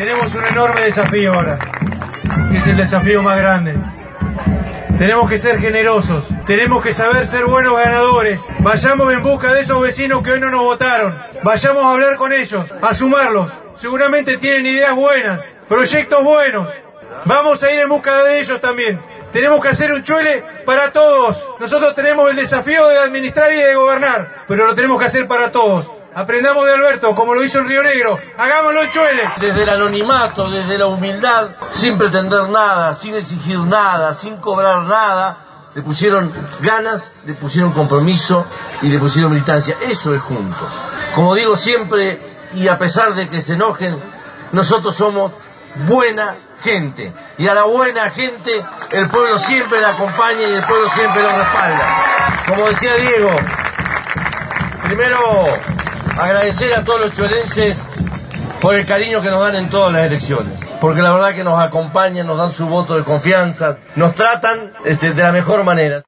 tenemos un enorme desafío ahora, es el desafío más grande. Tenemos que ser generosos, tenemos que saber ser buenos ganadores. Vayamos en busca de esos vecinos que hoy no nos votaron. Vayamos a hablar con ellos, a sumarlos. Seguramente tienen ideas buenas, proyectos buenos. Vamos a ir en busca de ellos también. Tenemos que hacer un chuele para todos. Nosotros tenemos el desafío de administrar y de gobernar, pero lo tenemos que hacer para todos. Aprendamos de Alberto, como lo hizo en Río Negro. Hagámoslo en Chuele. Desde el anonimato, desde la humildad, sin pretender nada, sin exigir nada, sin cobrar nada, le pusieron ganas, le pusieron compromiso y le pusieron militancia. Eso es juntos. Como digo siempre, y a pesar de que se enojen, nosotros somos buena gente. Y a la buena gente el pueblo siempre la acompaña y el pueblo siempre lo respalda. Como decía Diego, primero agradecer a todos los chuelenses por el cariño que nos dan en todas las elecciones. Porque la verdad que nos acompañan, nos dan su voto de confianza, nos tratan este, de la mejor manera.